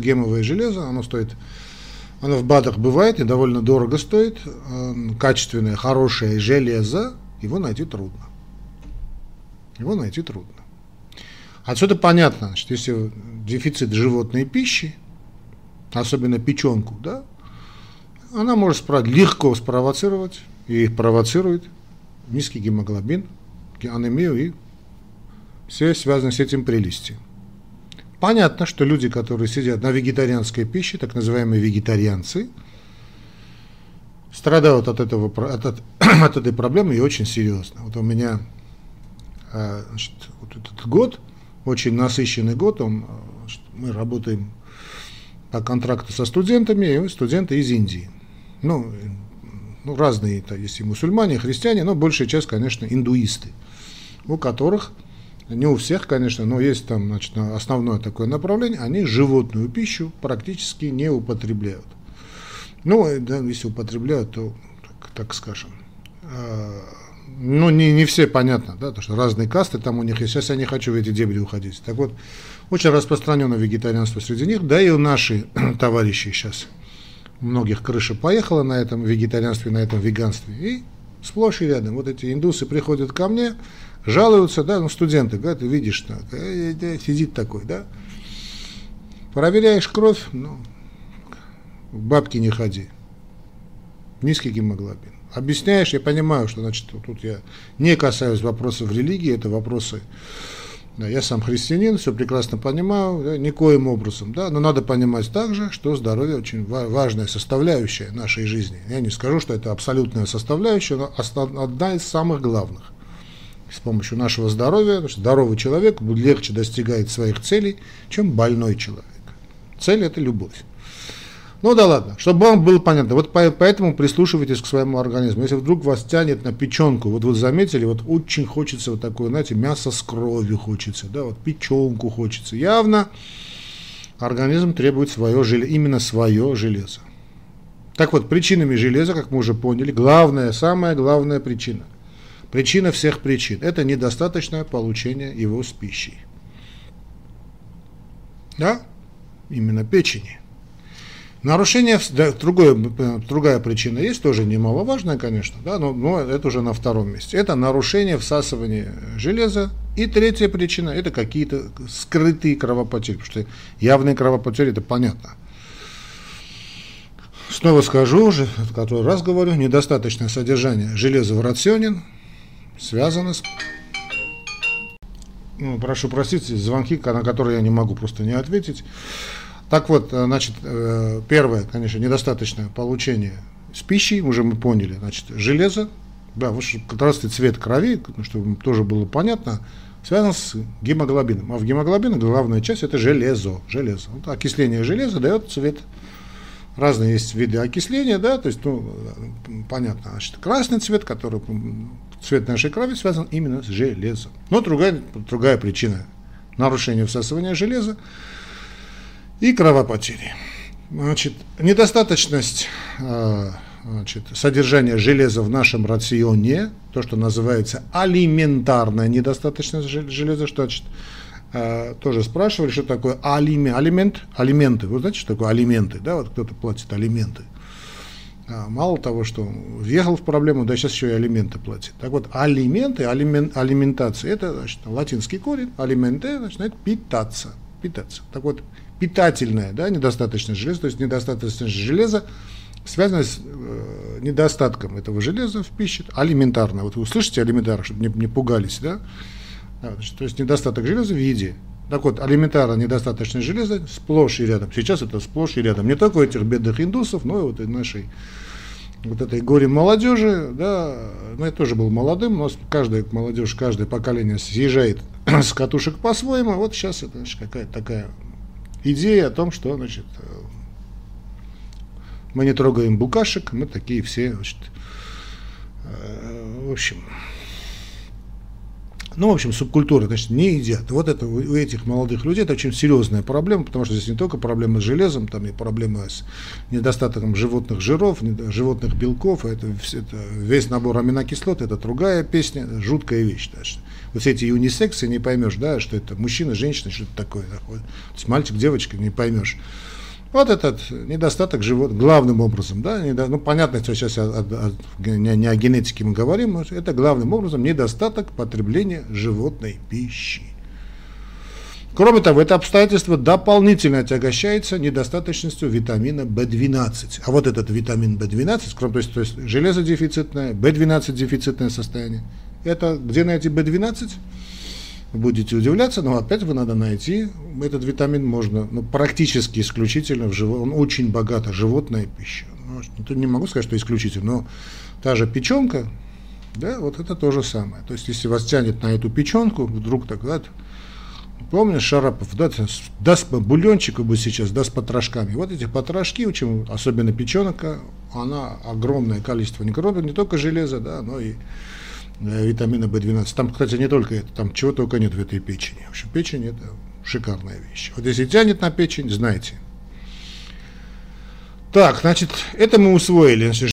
Гемовое железо, оно стоит, оно в БАДах бывает и довольно дорого стоит, э, качественное, хорошее железо, его найти трудно. Его найти трудно. Отсюда понятно, значит, если дефицит животной пищи, особенно печенку, да, она может легко спровоцировать и провоцирует низкий гемоглобин, анемию и все связано с этим прелести. Понятно, что люди, которые сидят на вегетарианской пище, так называемые вегетарианцы, страдают от, этого, от, от, от этой проблемы и очень серьезно. Вот у меня а, значит, вот этот год, очень насыщенный год, он, значит, мы работаем по контракту со студентами, и студенты из Индии. Ну, ну разные, то есть и мусульмане, и христиане, но большая часть, конечно, индуисты, у которых не у всех, конечно, но есть там значит, основное такое направление, они животную пищу практически не употребляют. Ну, да, если употребляют, то, так, так скажем, э, ну, не, не все понятно, да, потому что разные касты там у них есть. Сейчас я не хочу в эти дебри уходить. Так вот, очень распространено вегетарианство среди них, да и у наши товарищи сейчас. Многих крыша поехала на этом вегетарианстве, на этом веганстве. И сплошь и рядом. Вот эти индусы приходят ко мне, жалуются, да, ну, студенты, да, ты видишь, так, сидит такой, да, проверяешь кровь, ну, бабки не ходи, низкий гемоглобин. Объясняешь, я понимаю, что, значит, тут я не касаюсь вопросов религии, это вопросы, да, я сам христианин, все прекрасно понимаю, да, никоим образом, да, но надо понимать также, что здоровье очень важная составляющая нашей жизни. Я не скажу, что это абсолютная составляющая, но одна из самых главных с помощью нашего здоровья, здоровый человек легче достигает своих целей, чем больной человек. Цель – это любовь. Ну да ладно, чтобы вам было понятно, вот поэтому прислушивайтесь к своему организму. Если вдруг вас тянет на печенку, вот вы заметили, вот очень хочется вот такое, знаете, мясо с кровью хочется, да, вот печенку хочется. Явно организм требует свое железо, именно свое железо. Так вот, причинами железа, как мы уже поняли, главная, самая главная причина – Причина всех причин – это недостаточное получение его с пищей. Да? Именно печени. Нарушение, да, другое, другая причина есть, тоже немаловажная, конечно, да, но, но это уже на втором месте. Это нарушение всасывания железа. И третья причина – это какие-то скрытые кровопотери, потому что явные кровопотери – это понятно. Снова скажу уже, который раз говорю, недостаточное содержание железа в рационе – связано с... Ну, прошу простить, звонки, на которые я не могу просто не ответить. Так вот, э, значит, э, первое, конечно, недостаточное получение с пищей, уже мы поняли, значит, железо, да, красный цвет крови, чтобы тоже было понятно, связан с гемоглобином. А в гемоглобине главная часть это железо. железо. Вот окисление железа дает цвет разные есть виды окисления, да, то есть, ну, понятно, значит, красный цвет, который цвет нашей крови связан именно с железом. Но другая, другая причина нарушения всасывания железа и кровопотери. Значит, недостаточность э, значит, содержания железа в нашем рационе, то, что называется алиментарная недостаточность железа, что значит, э, тоже спрашивали, что такое алимент, алимент, алименты. Вы знаете, что такое алименты? Да, вот кто-то платит алименты. А, мало того, что въехал в проблему, да сейчас еще и алименты платит. Так вот, алименты, алимен, алиментация, это значит, латинский корень, алименты, значит, питаться, питаться. Так вот, питательное, да, недостаточность железа, то есть недостаточность железа связана с э, недостатком этого железа в пище, алиментарно. Вот вы услышите алиментарно, чтобы не, не пугались, да? да значит, то есть недостаток железа в еде. Так вот, алиментарно недостаточное железа сплошь и рядом. Сейчас это сплошь и рядом. Не только у этих бедных индусов, но и вот и нашей вот этой горе молодежи, да, ну я тоже был молодым, но каждая молодежь, каждое поколение съезжает с катушек по-своему. Вот сейчас это какая-то такая идея о том, что, значит, мы не трогаем букашек, мы такие все, значит, э, в общем, ну, в общем, субкультуры, значит, не едят. Вот это у этих молодых людей это очень серьезная проблема, потому что здесь не только проблемы с железом, там и проблемы с недостатком животных жиров, животных белков, это, это весь набор аминокислот, это другая песня, жуткая вещь. Даже. Вот эти юнисексы не поймешь, да, что это мужчина, женщина, что это такое. такое. То есть мальчик, девочка, не поймешь. Вот этот недостаток живот, главным образом, да, недо, ну понятно, что сейчас о, о, не, не о генетике мы говорим, но это главным образом недостаток потребления животной пищи. Кроме того, это обстоятельство дополнительно отягощается недостаточностью витамина В12. А вот этот витамин В12, кроме то есть, то есть железо дефицитное, В12 дефицитное состояние, это где найти В12? Будете удивляться, но опять вы надо найти. Этот витамин можно ну, практически исключительно в живот. Он очень богата животная пища. Ну, не могу сказать, что исключительно, но та же печенка, да, вот это то же самое. То есть, если вас тянет на эту печенку, вдруг так, да, помнишь, Шарапов, да, даст бульончик бы сейчас, даст потрошками. Вот эти потрошки, очень, особенно печенка, она огромное количество, не, только железа, да, но и витамина В12. Там, кстати, не только это, там чего только нет в этой печени. В общем, печень это шикарная вещь. Вот если тянет на печень, знайте. Так, значит, это мы усвоили.